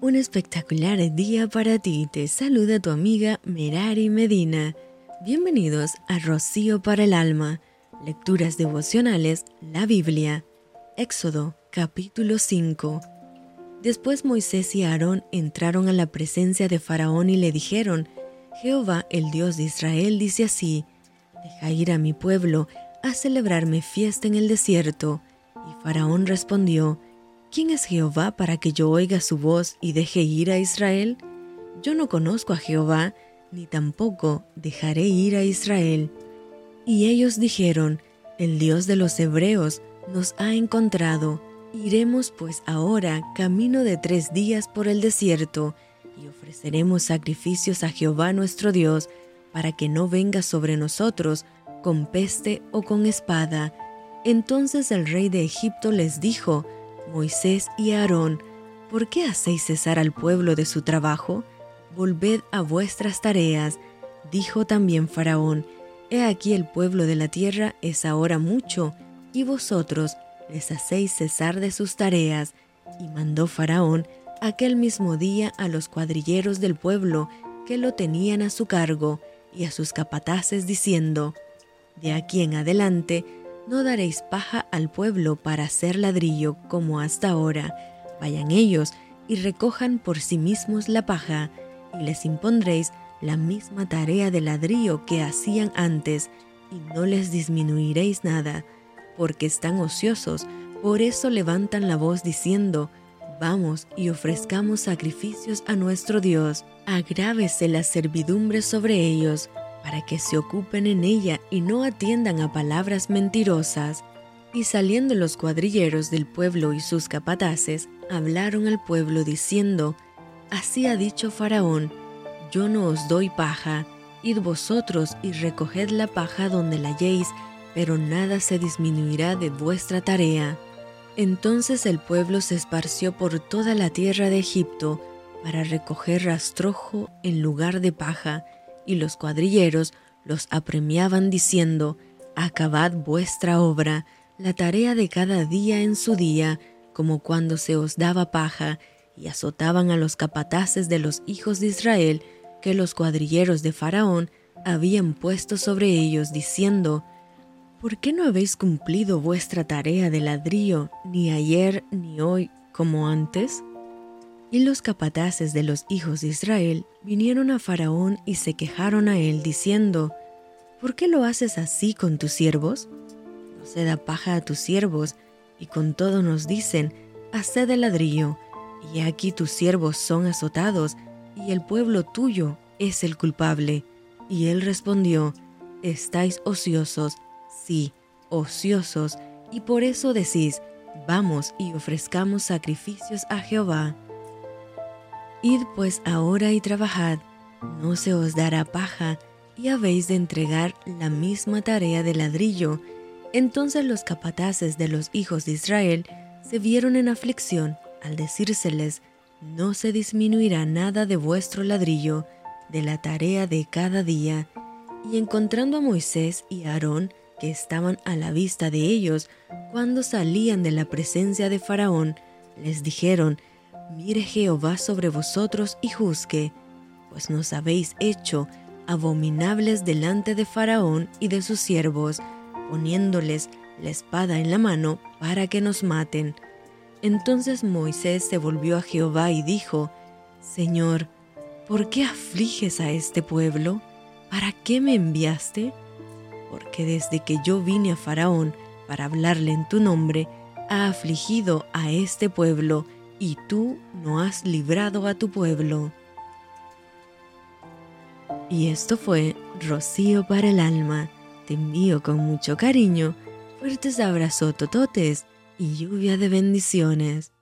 Un espectacular día para ti. Te saluda tu amiga Merari Medina. Bienvenidos a Rocío para el Alma. Lecturas devocionales, la Biblia. Éxodo, capítulo 5. Después Moisés y Aarón entraron a la presencia de Faraón y le dijeron, Jehová, el Dios de Israel, dice así, Deja ir a mi pueblo a celebrarme fiesta en el desierto. Y Faraón respondió, ¿Quién es Jehová para que yo oiga su voz y deje ir a Israel? Yo no conozco a Jehová, ni tampoco dejaré ir a Israel. Y ellos dijeron, El Dios de los Hebreos nos ha encontrado. Iremos pues ahora camino de tres días por el desierto, y ofreceremos sacrificios a Jehová nuestro Dios, para que no venga sobre nosotros con peste o con espada. Entonces el rey de Egipto les dijo, Moisés y Aarón, ¿por qué hacéis cesar al pueblo de su trabajo? Volved a vuestras tareas. Dijo también Faraón, He aquí el pueblo de la tierra es ahora mucho, y vosotros les hacéis cesar de sus tareas. Y mandó Faraón aquel mismo día a los cuadrilleros del pueblo que lo tenían a su cargo y a sus capataces diciendo, De aquí en adelante no daréis paja al pueblo para hacer ladrillo como hasta ahora. Vayan ellos y recojan por sí mismos la paja, y les impondréis la misma tarea de ladrillo que hacían antes, y no les disminuiréis nada, porque están ociosos, por eso levantan la voz diciendo, Vamos y ofrezcamos sacrificios a nuestro Dios, agrávese la servidumbre sobre ellos, para que se ocupen en ella y no atiendan a palabras mentirosas. Y saliendo los cuadrilleros del pueblo y sus capataces, hablaron al pueblo diciendo, Así ha dicho Faraón, yo no os doy paja, id vosotros y recoged la paja donde la halléis, pero nada se disminuirá de vuestra tarea. Entonces el pueblo se esparció por toda la tierra de Egipto para recoger rastrojo en lugar de paja, y los cuadrilleros los apremiaban diciendo, Acabad vuestra obra, la tarea de cada día en su día, como cuando se os daba paja, y azotaban a los capataces de los hijos de Israel, que los cuadrilleros de Faraón habían puesto sobre ellos, diciendo, ¿Por qué no habéis cumplido vuestra tarea de ladrillo ni ayer ni hoy como antes? Y los capataces de los hijos de Israel vinieron a Faraón y se quejaron a él, diciendo, ¿Por qué lo haces así con tus siervos? No se da paja a tus siervos, y con todo nos dicen, haced el ladrillo, y aquí tus siervos son azotados, y el pueblo tuyo es el culpable. Y él respondió, Estáis ociosos, sí, ociosos, y por eso decís, Vamos y ofrezcamos sacrificios a Jehová. Id pues ahora y trabajad, no se os dará paja, y habéis de entregar la misma tarea de ladrillo. Entonces los capataces de los hijos de Israel se vieron en aflicción al decírseles, no se disminuirá nada de vuestro ladrillo, de la tarea de cada día. Y encontrando a Moisés y a Aarón, que estaban a la vista de ellos, cuando salían de la presencia de Faraón, les dijeron, Mire Jehová sobre vosotros y juzgue, pues nos habéis hecho abominables delante de Faraón y de sus siervos, poniéndoles la espada en la mano para que nos maten. Entonces Moisés se volvió a Jehová y dijo, Señor, ¿por qué afliges a este pueblo? ¿Para qué me enviaste? Porque desde que yo vine a Faraón para hablarle en tu nombre, ha afligido a este pueblo y tú no has librado a tu pueblo. Y esto fue Rocío para el alma. Te envío con mucho cariño, fuertes abrazos tototes y lluvia de bendiciones.